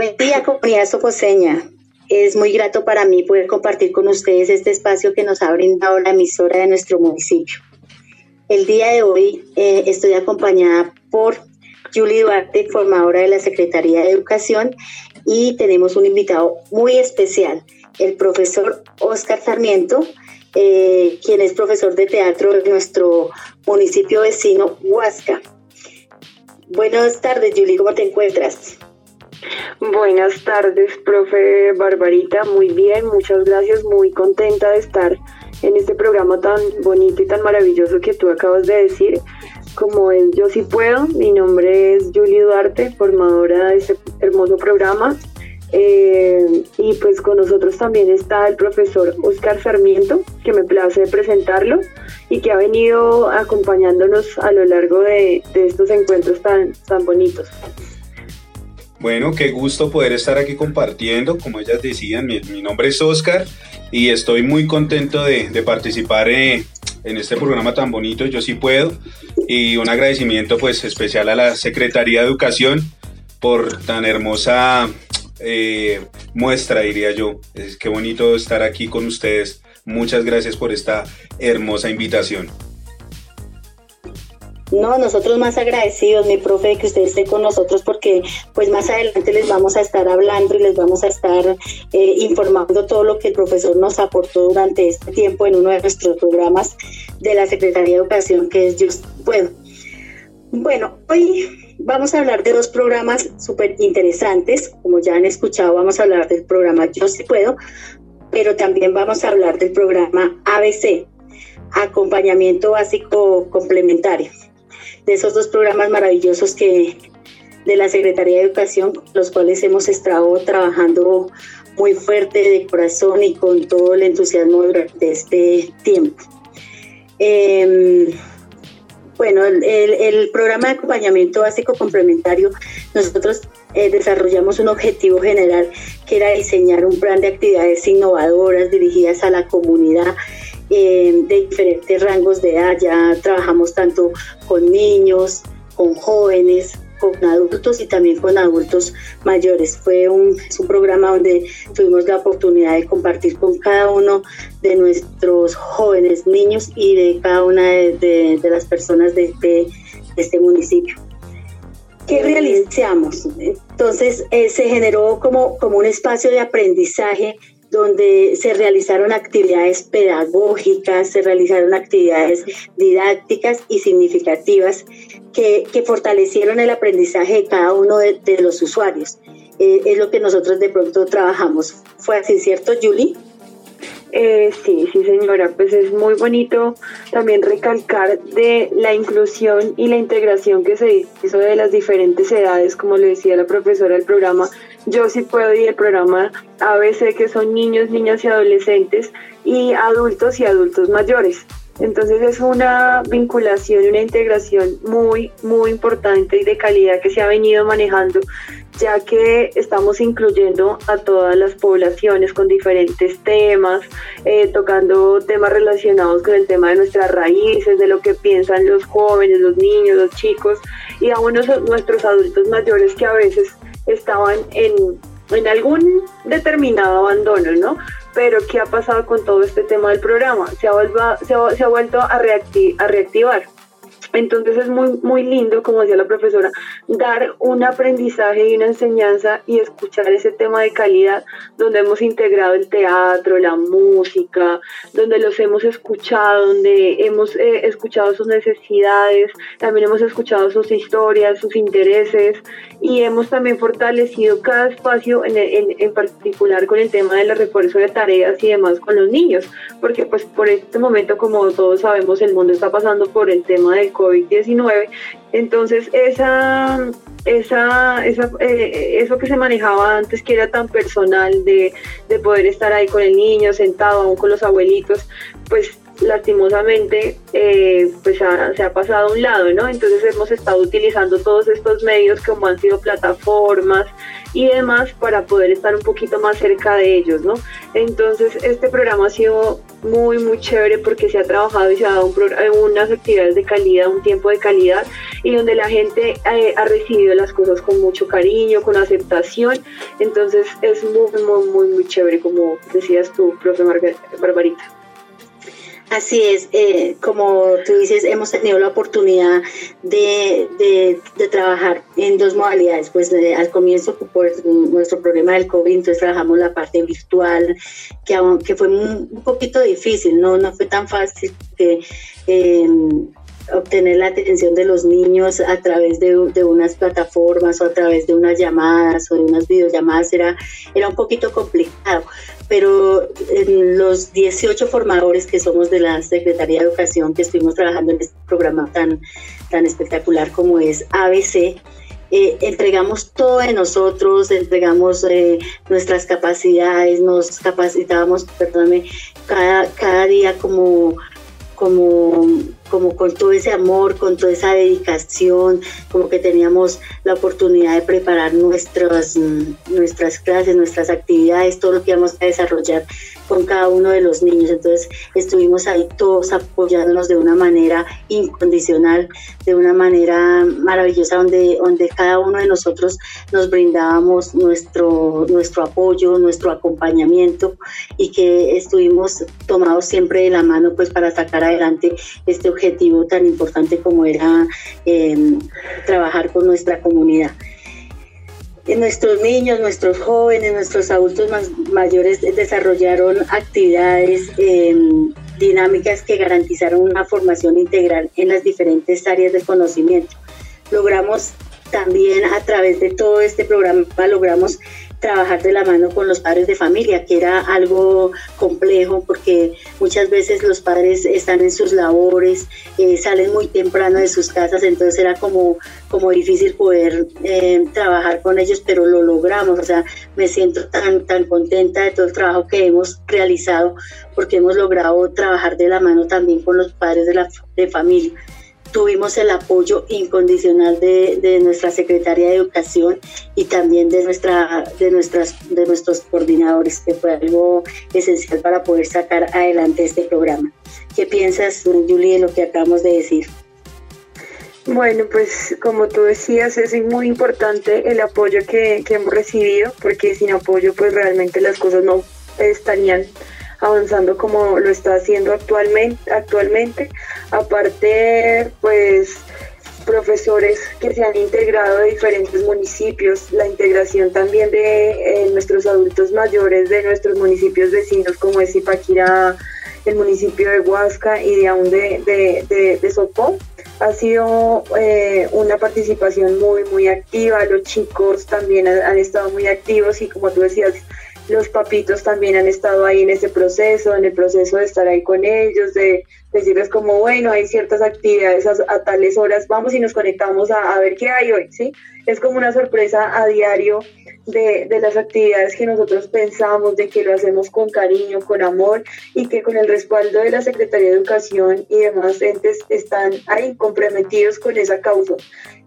Buen día, comunidad socoseña. Es muy grato para mí poder compartir con ustedes este espacio que nos ha brindado la emisora de nuestro municipio. El día de hoy eh, estoy acompañada por Julie Duarte, formadora de la Secretaría de Educación, y tenemos un invitado muy especial, el profesor Oscar Sarmiento, eh, quien es profesor de teatro de nuestro municipio vecino, Huasca. Buenas tardes, Julie, ¿cómo te encuentras? Buenas tardes, profe Barbarita. Muy bien, muchas gracias. Muy contenta de estar en este programa tan bonito y tan maravilloso que tú acabas de decir. Como es Yo sí puedo, mi nombre es Julie Duarte, formadora de este hermoso programa. Eh, y pues con nosotros también está el profesor Oscar Sarmiento, que me place presentarlo y que ha venido acompañándonos a lo largo de, de estos encuentros tan, tan bonitos. Bueno, qué gusto poder estar aquí compartiendo. Como ellas decían, mi, nombre es Oscar y estoy muy contento de, participar eh, en este programa tan bonito, Yo sí puedo. Y un agradecimiento pues especial a la Secretaría de Educación por tan hermosa eh, muestra, diría yo. Es qué bonito estar aquí con ustedes. Muchas gracias por esta hermosa invitación. No, nosotros más agradecidos, mi profe, de que usted esté con nosotros porque pues más adelante les vamos a estar hablando y les vamos a estar eh, informando todo lo que el profesor nos aportó durante este tiempo en uno de nuestros programas de la Secretaría de Educación que es Just Puedo. Bueno, hoy vamos a hablar de dos programas súper interesantes. Como ya han escuchado, vamos a hablar del programa Yo sí puedo, pero también vamos a hablar del programa ABC, Acompañamiento Básico Complementario de esos dos programas maravillosos que de la Secretaría de Educación, los cuales hemos estado trabajando muy fuerte de corazón y con todo el entusiasmo durante este tiempo. Em, bueno, el, programa de acompañamiento básico complementario, nosotros eh, desarrollamos un objetivo general que era diseñar un plan de actividades innovadoras dirigidas a la comunidad eh, de diferentes rangos de edad. Ya trabajamos tanto con niños, con jóvenes, con adultos y también con adultos mayores. Fue un, un programa donde tuvimos la oportunidad de compartir con cada uno de nuestros jóvenes, niños y de cada una de, las personas de, este municipio. ¿Qué realizamos? Entonces eh, se generó como, como un espacio de aprendizaje donde se realizaron actividades pedagógicas, se realizaron actividades didácticas y significativas que, fortalecieron el aprendizaje de cada uno de, los usuarios. Eh, es lo que nosotros de pronto trabajamos. ¿Fue así, cierto, Julie? Eh, sí, sí señora, pues es muy bonito también recalcar de la inclusión y la integración que se hizo de las diferentes edades, como le decía la profesora del programa, yo sí puedo ir al programa ABC, que son niños, niñas y adolescentes, y adultos y adultos mayores. Entonces es una vinculación y una integración muy, muy importante y de calidad que se ha venido manejando, ya que estamos incluyendo a todas las poblaciones con diferentes temas, eh, tocando temas relacionados con el tema de nuestras raíces, de lo que piensan los jóvenes, los niños, los chicos y a unos, nuestros adultos mayores que a veces estaban en, en algún determinado abandono, ¿no? Pero ¿qué ha pasado con todo este tema del programa? Se ha, se ha, se ha vuelto a, a reactivar. Entonces es muy, muy lindo, como decía la profesora, dar un aprendizaje y una enseñanza y escuchar ese tema de calidad donde hemos integrado el teatro, la música, donde los hemos escuchado, donde hemos eh, escuchado sus necesidades, también hemos escuchado sus historias, sus intereses y hemos también fortalecido cada espacio en, en particular con el tema del refuerzo de tareas y demás con los niños, porque pues por este momento, como todos sabemos, el mundo está pasando por el tema del COVID-19. Entonces, esa, esa, esa eh, eso que se manejaba antes, que era tan personal de, de poder estar ahí con el niño, sentado aún con los abuelitos, pues lastimosamente eh, pues se ha pasado a un lado, ¿no? Entonces hemos estado utilizando todos estos medios como han sido plataformas, y demás para poder estar un poquito más cerca de ellos, ¿no? Entonces este programa ha sido muy, muy chévere porque se ha trabajado y se ha dado unas actividades de calidad, un tiempo de calidad y donde la gente eh, ha recibido las cosas con mucho cariño, con aceptación. Entonces es muy, muy, muy, muy chévere, como decías tú, profe Barbarita. Así es, eh, como tú dices, hemos tenido la oportunidad de, de, trabajar en dos modalidades. Pues al comienzo, por nuestro problema del COVID, entonces trabajamos la parte virtual, que, aunque fue un, poquito difícil, no, no fue tan fácil que em, obtener la atención de los niños a través de, de, unas plataformas o a través de unas llamadas o de unas videollamadas era, era un poquito complicado. Pero los 18 formadores que somos de la Secretaría de Educación, que estuvimos trabajando en este programa tan, tan espectacular como es ABC, eh, entregamos todo de nosotros, entregamos eh, nuestras capacidades, nos capacitábamos, perdóname, cada, cada día como, como como con todo ese amor, con toda esa dedicación, como que teníamos la oportunidad de preparar nuestras, nuestras clases, nuestras actividades, todo lo que íbamos a desarrollar con cada uno de los niños. Entonces estuvimos ahí todos apoyándonos de una manera incondicional, de una manera maravillosa, donde, donde cada uno de nosotros nos brindábamos nuestro, nuestro apoyo, nuestro acompañamiento y que estuvimos tomados siempre de la mano pues para sacar adelante este objetivo tan importante como era eh, trabajar con nuestra comunidad nuestros niños, nuestros jóvenes, nuestros adultos más mayores desarrollaron actividades em, dinámicas que garantizaron una formación integral en las diferentes áreas del conocimiento. Logramos también a través de todo este programa, logramos trabajar de la mano con los padres de familia, que era algo complejo porque muchas veces los padres están en sus labores, eh, salen muy temprano de sus casas, entonces era como, como difícil poder eh, trabajar con ellos, pero lo logramos, o sea, me siento tan, tan contenta de todo el trabajo que hemos realizado porque hemos logrado trabajar de la mano también con los padres de la de familia tuvimos el apoyo incondicional de, nuestra secretaria de educación y también de nuestra de nuestras de nuestros coordinadores que fue algo esencial para poder sacar adelante este programa qué piensas Julie de lo que acabamos de decir bueno, pues como tú decías, es muy importante el apoyo que, que hemos recibido, porque sin apoyo pues realmente las cosas no estarían avanzando como lo está haciendo actualmente. actualmente. Aparte, pues profesores que se han integrado de diferentes municipios, la integración también de eh, nuestros adultos mayores de nuestros municipios vecinos como es Ipaquirá, el municipio de Huasca y de aún de, de, de, Sopó. Ha sido eh, una participación muy, muy activa. Los chicos también han estado muy activos y como tú decías, los papitos también han estado ahí en ese proceso, en el proceso de estar ahí con ellos, de decirles como, bueno, hay ciertas actividades a, tales horas, vamos y nos conectamos a, a, ver qué hay hoy, ¿sí? Es como una sorpresa a diario de, de, las actividades que nosotros pensamos, de que lo hacemos con cariño, con amor y que con el respaldo de la Secretaría de Educación y demás entes están ahí comprometidos con esa causa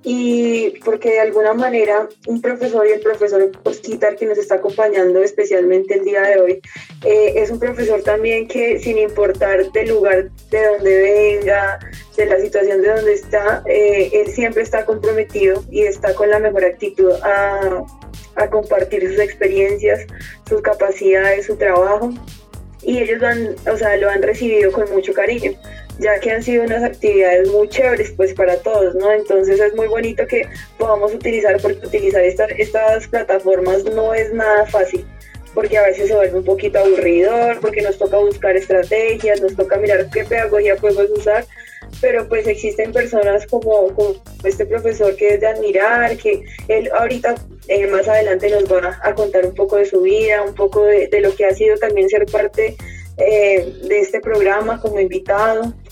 y porque de alguna manera un profesor y el profesor Posquitar que nos está acompañando especialmente el día de hoy eh, es un profesor también que sin importar del lugar de donde venga, de la situación de donde está, eh, él siempre está comprometido y está con la mejor actitud a, compartir sus experiencias, sus capacidades, su trabajo. Y ellos o sea, lo han recibido con mucho cariño ya que han sido unas actividades muy chéveres pues para todos, ¿no? Entonces es muy bonito que podamos utilizar, porque utilizar estas, estas plataformas no es nada fácil, porque a veces se vuelve un poquito aburridor, porque nos toca buscar estrategias, nos toca mirar qué pedagogía podemos usar, pero pues existen personas como, este profesor que es de admirar, que él ahorita eh, más adelante nos va a contar un poco de su vida, un poco de, lo que ha sido también ser parte eh, de este programa como invitado, como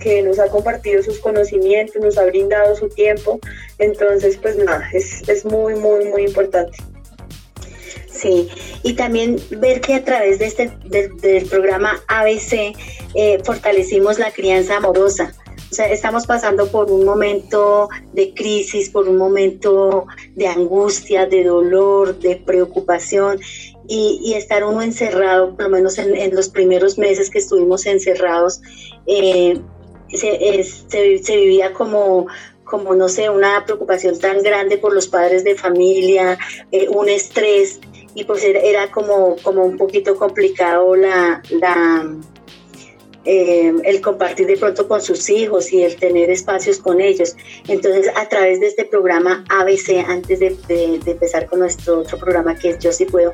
que nos ha compartido sus conocimientos, nos ha brindado su tiempo. Entonces, pues nada, es, es muy, muy, muy importante. Sí, y también ver que a través de este del programa ABC eh, fortalecimos la crianza amorosa O sea, estamos pasando por un momento de crisis, por un momento de angustia, de dolor, de preocupación y, estar uno encerrado, por lo menos en, los primeros meses que estuvimos encerrados, eh, se, vivía como, como, no sé, una preocupación tan grande por los padres de familia, eh, un estrés, y pues era, como, como un poquito complicado la, la eh, el compartir de pronto con sus hijos y el tener espacios con ellos. Entonces, a través de este programa ABC, antes de, empezar con nuestro otro programa que es Yo sí puedo,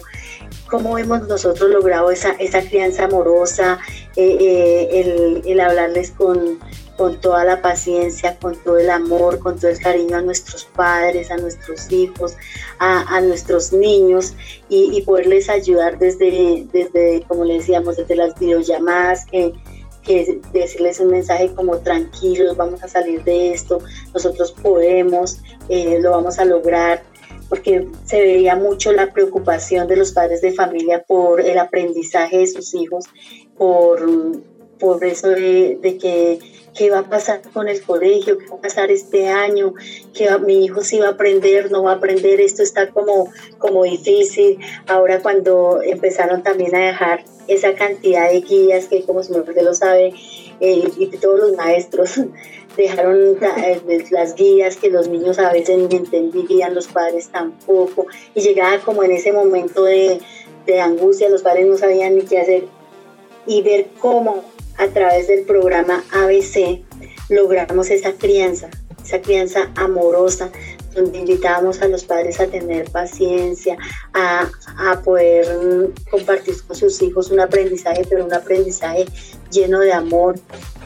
¿cómo hemos nosotros logrado esa, esa crianza amorosa, eh, eh, el, hablarles con, con toda la paciencia, con todo el amor, con todo el cariño a nuestros padres, a nuestros hijos, a, nuestros niños y, poderles ayudar desde, desde, como le decíamos, desde las videollamadas que que decirles un mensaje como tranquilos, vamos a salir de esto, nosotros podemos, eh, lo vamos a lograr, porque se veía mucho la preocupación de los padres de familia por el aprendizaje de sus hijos, por, por eso de, que qué va a pasar con el colegio, qué va a pasar este año, que mi hijo sí va a aprender, no va a aprender, esto está como, como difícil. Ahora cuando empezaron también a dejar esa cantidad de guías que como nombre lo sabe, eh, y todos los maestros dejaron eh, las guías que los niños a veces ni entendían, los padres tampoco, y llegaba como en ese momento de, de angustia, los padres no sabían ni qué hacer, y ver cómo a través del programa ABC logramos esa crianza, esa crianza amorosa, donde invitábamos a los padres a tener paciencia, a, poder compartir con sus hijos un aprendizaje, pero un aprendizaje lleno de amor.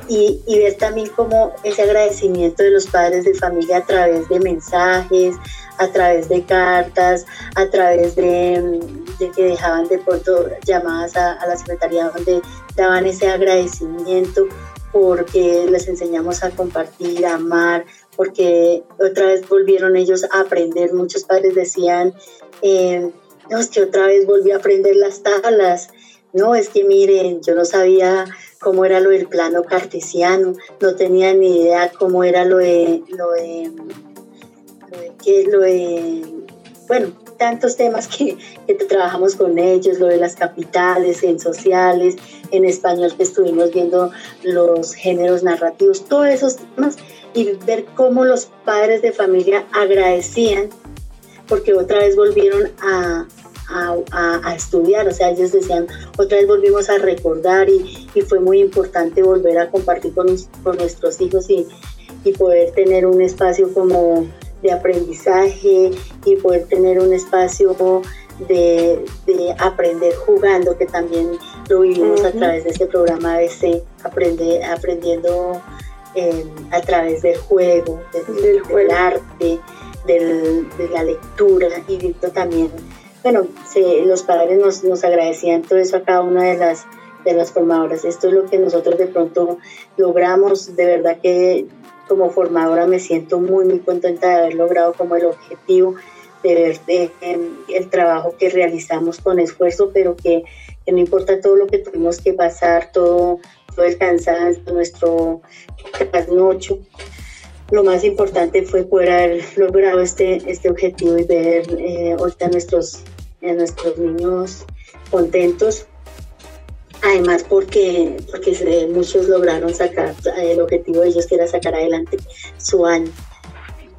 Y, ver también cómo ese agradecimiento de los padres de familia a través de mensajes, a través de cartas, a través de, que dejaban de pronto llamadas a, a la secretaría donde daban ese agradecimiento porque les enseñamos a compartir, a amar, porque otra vez volvieron ellos a aprender. Muchos padres decían, eh, no, es que otra vez volví a aprender las tablas. No, es que miren, yo no sabía cómo era lo del plano cartesiano, no tenía ni idea cómo era lo de, lo de, lo de, lo de bueno, tantos temas que, que, trabajamos con ellos, lo de las capitales, en sociales, en español que estuvimos viendo los géneros narrativos, todos esos temas y ver cómo los padres de familia agradecían porque otra vez volvieron a, a, estudiar, o sea, ellos decían, otra vez volvimos a recordar y, y fue muy importante volver a compartir con, con nuestros hijos y, y, poder tener un espacio como de aprendizaje y poder tener un espacio de, de aprender jugando, que también lo vivimos a través de este programa ABC, aprende, aprendiendo a través del juego, del, arte, de la lectura y también, bueno, los padres nos, nos agradecían todo eso a cada una de las de las formadoras. Esto es lo que nosotros de pronto logramos. De verdad que como formadora me siento muy, muy contenta de haber logrado como el objetivo de ver eh, el trabajo que realizamos con esfuerzo, pero que, que, no importa todo lo que tuvimos que pasar, todo, todo el cansancio, nuestro trasnocho. Lo más importante fue poder haber logrado este, este objetivo y ver eh, ahorita nuestros, a nuestros niños contentos. Además, porque, porque muchos lograron sacar el objetivo de ellos, que era sacar adelante su año.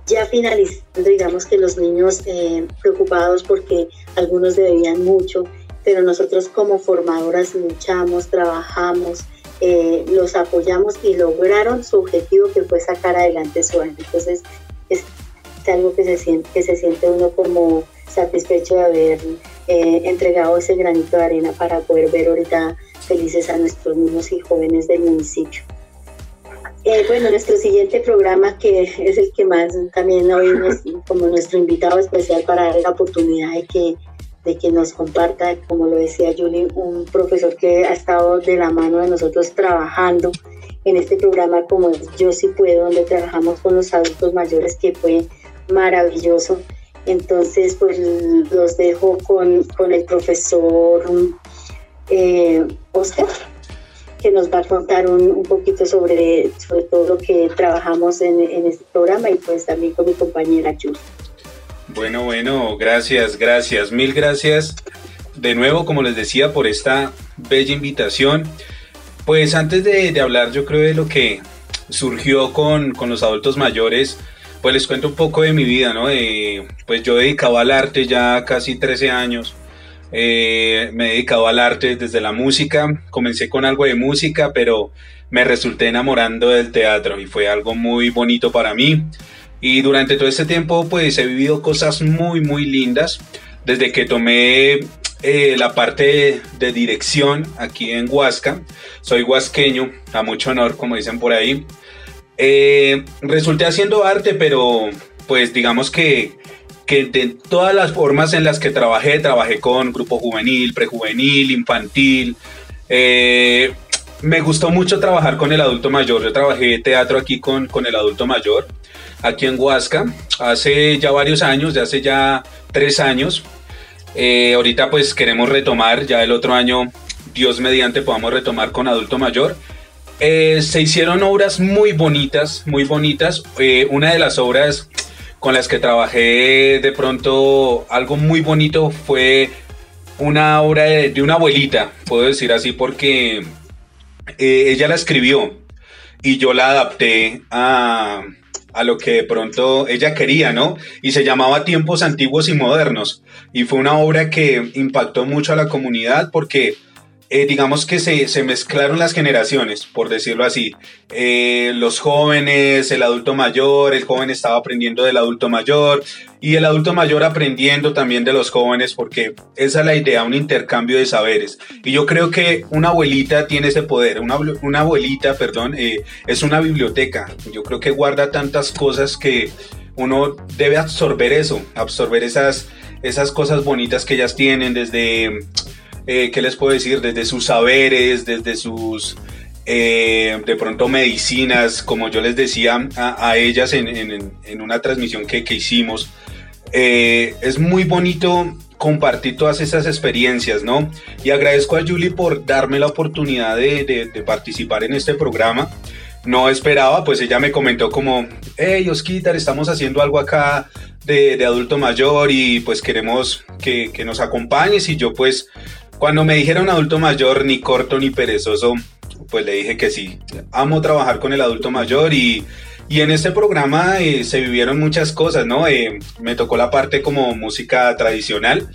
Ya finalizando, digamos que los niños eh, preocupados porque algunos debían mucho, pero nosotros como formadoras luchamos, trabajamos, eh, los apoyamos y lograron su objetivo que fue sacar adelante su año. Entonces es, algo que se siente, que se siente uno como satisfecho de haber eh, entregado ese granito de arena para poder ver ahorita felices a nuestros niños y jóvenes del municipio. Eh, bueno, nuestro siguiente programa, que es el que más también hoy como nuestro invitado especial para dar la oportunidad de que de que nos comparta, como lo decía Julie, un profesor que ha estado de la mano de nosotros trabajando en este programa como Yo sí puedo, donde trabajamos con los adultos mayores, que fue maravilloso. Entonces, pues los dejo con, con el profesor eh, Oscar que nos va a contar un, poquito sobre, sobre todo lo que trabajamos en, este programa y pues también con mi compañera Chus. Bueno, bueno, gracias, gracias, mil gracias de nuevo, como les decía, por esta bella invitación. Pues antes de, hablar, yo creo de lo que surgió con, con, los adultos mayores, pues les cuento un poco de mi vida, ¿no? pues yo he dedicado al arte ya casi 13 años. Eh, me he dedicado al arte desde la música. Comencé con algo de música, pero me resulté enamorando del teatro y fue algo muy bonito para mí. Y durante todo este tiempo, pues he vivido cosas muy, muy lindas. Desde que tomé eh, la parte de, dirección aquí en Huasca. Soy huasqueño, a mucho honor, como dicen por ahí. Eh, resulté haciendo arte, pero pues digamos que, que de todas las formas en las que trabajé, trabajé con grupo juvenil, prejuvenil, infantil. Eh, me gustó mucho trabajar con el adulto mayor. Yo trabajé teatro aquí con, con el adulto mayor, aquí en Huasca, hace ya varios años, de hace ya tres años. Eh, ahorita pues queremos retomar, ya el otro año, Dios mediante, podamos retomar con adulto mayor. Eh, se hicieron obras muy bonitas, muy bonitas. Eh, una de las obras con las que trabajé de pronto, algo muy bonito fue una obra de, una abuelita, puedo decir así, porque ella la escribió y yo la adapté a, a lo que de pronto ella quería, ¿no? Y se llamaba Tiempos Antiguos y Modernos. Y fue una obra que impactó mucho a la comunidad porque eh, digamos que se, se, mezclaron las generaciones, por decirlo así. Eh, los jóvenes, el adulto mayor, el joven estaba aprendiendo del adulto mayor y el adulto mayor aprendiendo también de los jóvenes, porque esa es la idea, un intercambio de saberes. Y yo creo que una abuelita tiene ese poder, una, una abuelita, perdón, eh, es una biblioteca. Yo creo que guarda tantas cosas que uno debe absorber eso, absorber esas, esas cosas bonitas que ellas tienen desde eh, ¿qué les puedo decir? Desde sus saberes, desde sus, eh, de pronto, medicinas, como yo les decía a, ellas en, una transmisión que, hicimos. Eh, es muy bonito compartir todas esas experiencias, ¿no? Y agradezco a Julie por darme la oportunidad de, participar en este programa. No esperaba, pues ella me comentó como, hey Osquitar, estamos haciendo algo acá de, adulto mayor y pues queremos que, que, nos acompañes y yo pues cuando me dijeron adulto mayor, ni corto ni perezoso, pues le dije que sí. Amo trabajar con el adulto mayor y, en este programa eh, se vivieron muchas cosas, ¿no? Eh, me tocó la parte como música tradicional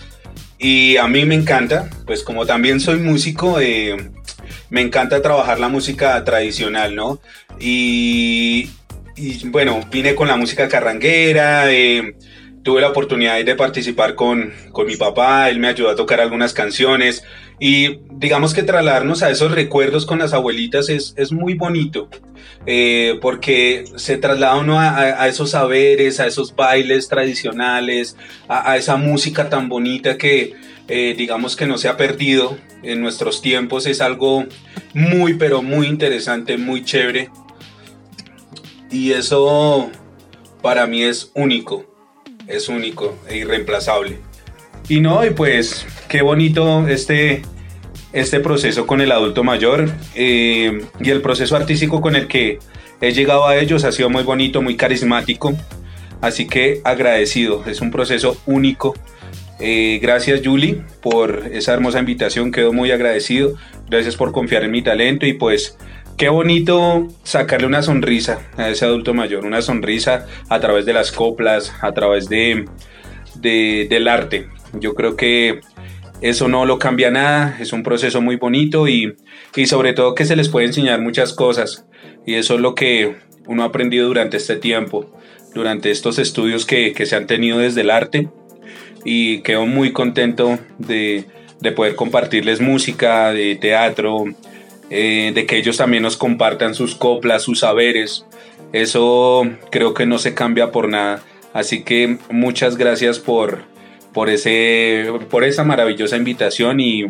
y a mí me encanta, pues como también soy músico, eh, me encanta trabajar la música tradicional, ¿no? Y, y bueno, vine con la música carranguera tuve la oportunidad de participar con, con, mi papá, él me ayudó a tocar algunas canciones y digamos que trasladarnos a esos recuerdos con las abuelitas es, es muy bonito eh, porque se traslada uno a, esos saberes, a esos bailes tradicionales, a, a esa música tan bonita que eh, digamos que no se ha perdido en nuestros tiempos, es algo muy pero muy interesante, muy chévere. Y eso para mí es único es único e irreemplazable. Y no, y pues qué bonito este, este proceso con el adulto mayor eh, y el proceso artístico con el que he llegado a ellos ha sido muy bonito, muy carismático. Así que agradecido, es un proceso único. Eh, gracias Julie por esa hermosa invitación, quedo muy agradecido. Gracias por confiar en mi talento y pues Qué bonito sacarle una sonrisa a ese adulto mayor, una sonrisa a través de las coplas, a través de, del arte. Yo creo que eso no lo cambia nada, es un proceso muy bonito y, sobre todo que se les puede enseñar muchas cosas. Y eso es lo que uno ha aprendido durante este tiempo, durante estos estudios que, se han tenido desde el arte. Y quedo muy contento de, de poder compartirles música, de teatro, eh, de que ellos también nos compartan sus coplas, sus saberes. Eso creo que no se cambia por nada. Así que muchas gracias por, por, ese, por esa maravillosa invitación y,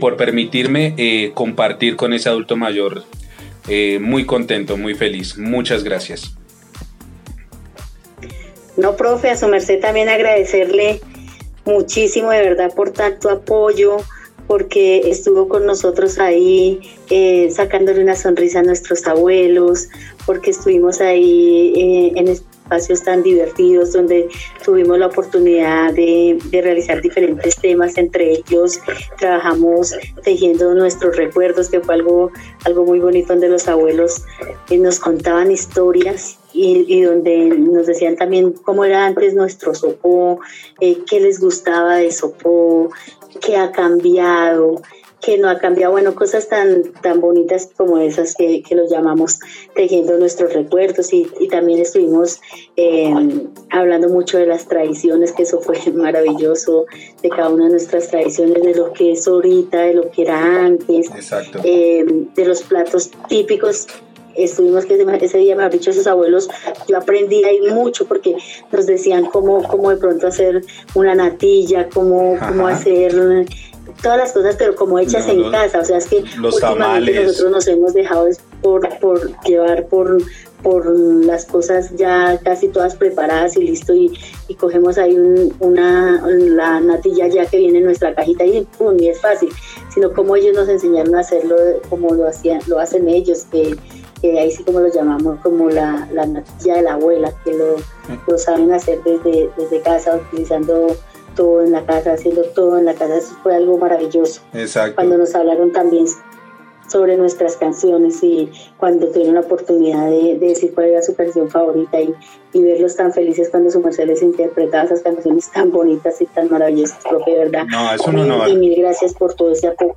por permitirme eh, compartir con ese adulto mayor. Eh, muy contento, muy feliz. Muchas gracias. No, profe, a su merced también agradecerle muchísimo de verdad por tanto apoyo, porque estuvo con nosotros ahí eh, sacándole una sonrisa a nuestros abuelos, porque estuvimos ahí eh, en espacios tan divertidos donde tuvimos la oportunidad de, realizar diferentes temas, entre ellos trabajamos tejiendo nuestros recuerdos, que fue algo, algo muy bonito donde los abuelos eh, nos contaban historias y, donde nos decían también cómo era antes nuestro sopó, eh, qué les gustaba de sopó, qué ha cambiado, que no ha cambiado, bueno, cosas tan, tan bonitas como esas que, que los llamamos tejiendo nuestros recuerdos. Y, y también estuvimos eh, hablando mucho de las tradiciones, que eso fue maravilloso, de cada una de nuestras tradiciones, de lo que es ahorita, de lo que era antes, eh, de los platos típicos estuvimos que ese día, me han dicho esos abuelos, yo aprendí ahí mucho porque nos decían cómo, cómo de pronto hacer una natilla, cómo, cómo hacer todas las cosas, pero como hechas en casa. O sea, es que los últimamente nosotros nos hemos dejado por, por llevar por, por las cosas ya casi todas preparadas y listo y, y cogemos ahí una la natilla ya que viene en nuestra cajita y pum, y es fácil, sino como ellos nos enseñaron a hacerlo como lo hacían, lo hacen ellos, que, que ahí sí como lo llamamos como la, la natilla de la abuela, que lo, lo saben hacer desde, desde casa utilizando todo en la casa, haciendo todo en la casa. Eso fue algo maravilloso. Exacto. Cuando nos hablaron también sobre nuestras canciones y cuando tuvieron la oportunidad de, decir cuál era su canción favorita y, verlos tan felices cuando su merced les interpretaba esas canciones tan bonitas y tan maravillosas, profe, ¿verdad? No, eso no, Y, y mil gracias por todo ese apoyo.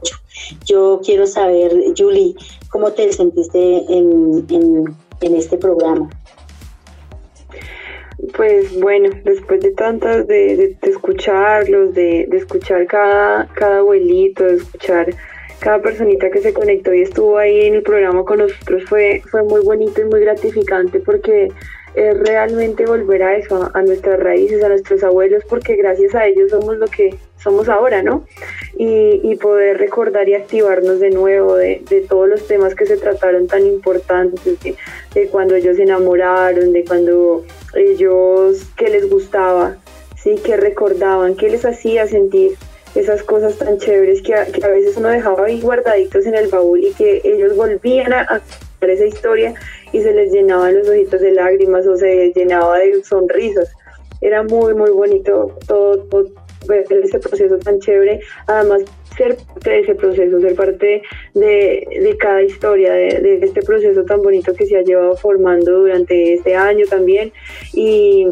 Yo quiero saber, Julie, ¿cómo te sentiste en, en, en este programa? Pues bueno, después de tantas, de, de, escucharlos, de, de, escuchar cada, cada abuelito, de escuchar cada personita que se conectó y estuvo ahí en el programa con nosotros, fue, fue muy bonito y muy gratificante porque es realmente volver a eso, a nuestras raíces, a nuestros abuelos, porque gracias a ellos somos lo que somos ahora, ¿no? Y, poder recordar y activarnos de nuevo de, de, todos los temas que se trataron tan importantes, de, de, cuando ellos se enamoraron, de cuando ellos, qué les gustaba, ¿sí? ¿Qué recordaban? ¿Qué les hacía sentir? Esas cosas tan chéveres que a, veces uno dejaba ahí guardaditos en el baúl y que ellos volvían a, a esa historia y se les llenaban los ojitos de lágrimas o se llenaba de sonrisas. Era muy, muy bonito todo, ver ese proceso tan chévere. Además, ser parte de ese proceso, ser parte de, de cada historia, de, de, este proceso tan bonito que se ha llevado formando durante este año también. Y,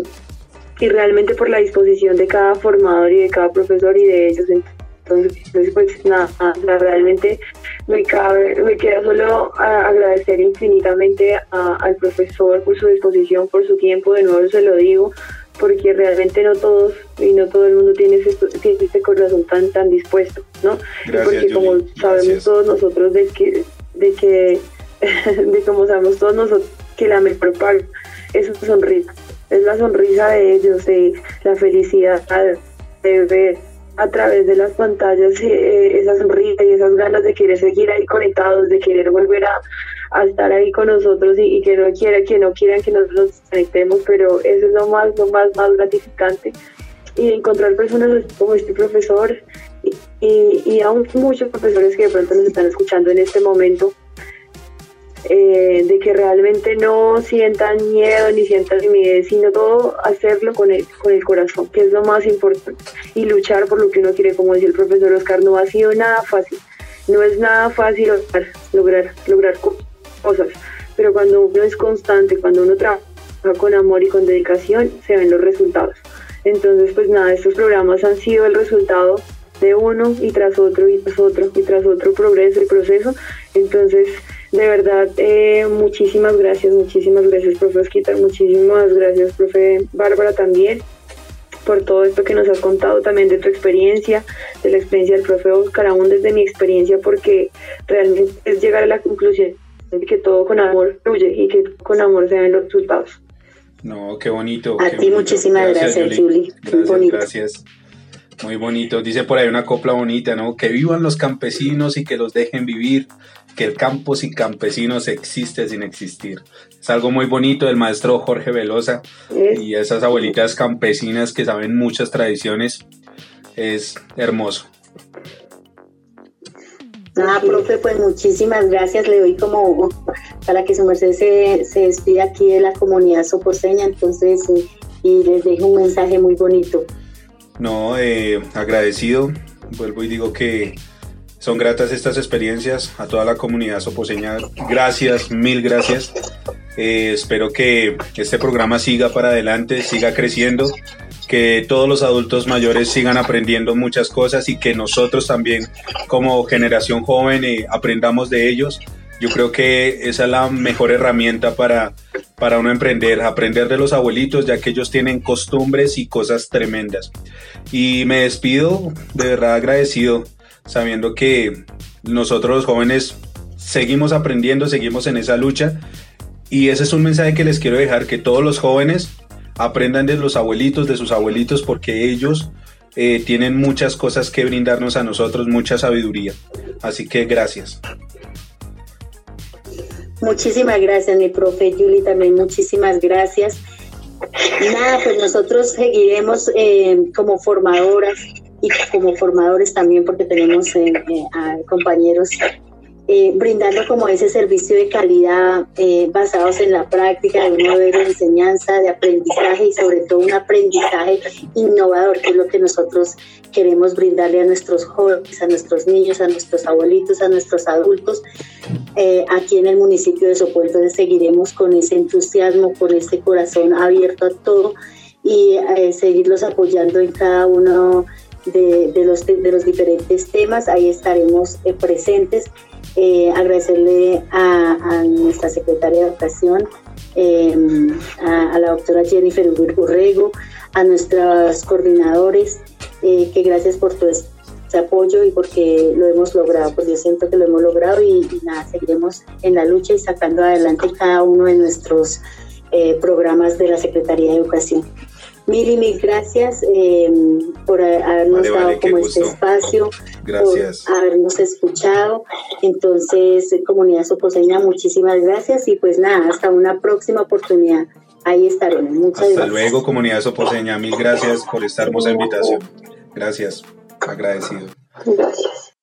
y realmente por la disposición de cada formador y de cada profesor y de ellos. Entonces, pues nada, realmente me, cabe, me queda solo agradecer infinitamente a, al profesor por su disposición, por su tiempo, de nuevo se lo digo, porque realmente no todos y no todo el mundo tiene ese, tiene este corazón tan tan dispuesto, ¿no? Gracias, porque como Julie, sabemos gracias. todos nosotros de que, de que, de como sabemos todos nosotros que la mejor paga es su sonrisa, es la sonrisa de ellos, de la felicidad de ver a través de las pantallas eh, esa sonrisa y esas ganas de querer seguir ahí conectados, de querer volver a, estar ahí con nosotros y, y, que no quiera, que no quieran que nosotros nos conectemos, pero eso es lo más, lo más, más gratificante. Y encontrar personas como este profesor y, y, y aún muchos profesores que de pronto nos están escuchando en este momento, eh, de que realmente no sientan miedo ni sientan timidez, sino todo hacerlo con el, con el corazón, que es lo más importante, y luchar por lo que uno quiere, como decía el profesor Oscar, no ha sido nada fácil, no es nada fácil lograr, lograr, cosas, pero cuando uno es constante, cuando uno trabaja con amor y con dedicación, se ven los resultados. Entonces, pues nada, estos programas han sido el resultado de uno y tras otro y tras otro y tras otro progreso y proceso. Entonces, de verdad, eh, muchísimas gracias, muchísimas gracias, profe Osquitar, muchísimas gracias, profe Bárbara también, por todo esto que nos has contado también de tu experiencia, de la experiencia del profe Oscar, aún desde mi experiencia, porque realmente es llegar a la conclusión de que todo con amor fluye y que con amor se ven los resultados. No, qué bonito. A qué ti bonito. muchísimas gracias, Julie. Gracias, bonito. gracias. Muy bonito. Dice por ahí una copla bonita, ¿no? Que vivan los campesinos y que los dejen vivir. Que el campo sin campesinos existe sin existir. Es algo muy bonito del maestro Jorge Velosa y esas abuelitas campesinas que saben muchas tradiciones. Es hermoso. Ah, profe, pues muchísimas gracias. Le doy como para que su merced se, se despida aquí de la comunidad soposeña, entonces, y les dejo un mensaje muy bonito. No, eh, agradecido. Vuelvo y digo que son gratas estas experiencias a toda la comunidad soposeña. Gracias, mil gracias. Eh, espero que este programa siga para adelante, siga creciendo que todos los adultos mayores sigan aprendiendo muchas cosas y que nosotros también como generación joven eh, aprendamos de ellos. Yo creo que esa es la mejor herramienta para, para uno emprender, aprender de los abuelitos, ya que ellos tienen costumbres y cosas tremendas. Y me despido de verdad agradecido, sabiendo que nosotros los jóvenes seguimos aprendiendo, seguimos en esa lucha. Y ese es un mensaje que les quiero dejar, que todos los jóvenes aprendan de los abuelitos, de sus abuelitos, porque ellos eh, tienen muchas cosas que brindarnos a nosotros, mucha sabiduría. Así que gracias. Muchísimas gracias, mi profe Julie, también muchísimas gracias. Nada, pues nosotros seguiremos eh, como formadoras y como formadores también, porque tenemos eh, compañeros eh, brindando como ese servicio de calidad eh, basados en la práctica de un modelo de enseñanza, de aprendizaje y sobre todo un aprendizaje innovador, que es lo que nosotros queremos brindarle a nuestros jóvenes, a nuestros niños, a nuestros abuelitos, a nuestros adultos. Eh, aquí en el municipio de Sopuerto seguiremos con ese entusiasmo, con ese corazón abierto a todo y seguirlos apoyando en cada uno de, los, de los diferentes temas. Ahí estaremos presentes eh, agradecerle a, nuestra secretaria de Educación, em, a, la doctora Jennifer Urrego, a nuestros coordinadores, eh, que gracias por todo este apoyo y porque lo hemos logrado, pues yo siento que lo hemos logrado y, nada, seguiremos en la lucha y sacando adelante cada uno de nuestros eh, programas de la Secretaría de Educación. Mil y mil gracias eh, por habernos dado como este espacio, gracias. por habernos escuchado. Entonces, comunidad soposeña, muchísimas gracias y pues nada, hasta una próxima oportunidad. Ahí estaremos. Muchas hasta luego, comunidad soposeña. Mil gracias por esta hermosa invitación. Gracias. Agradecido. Gracias.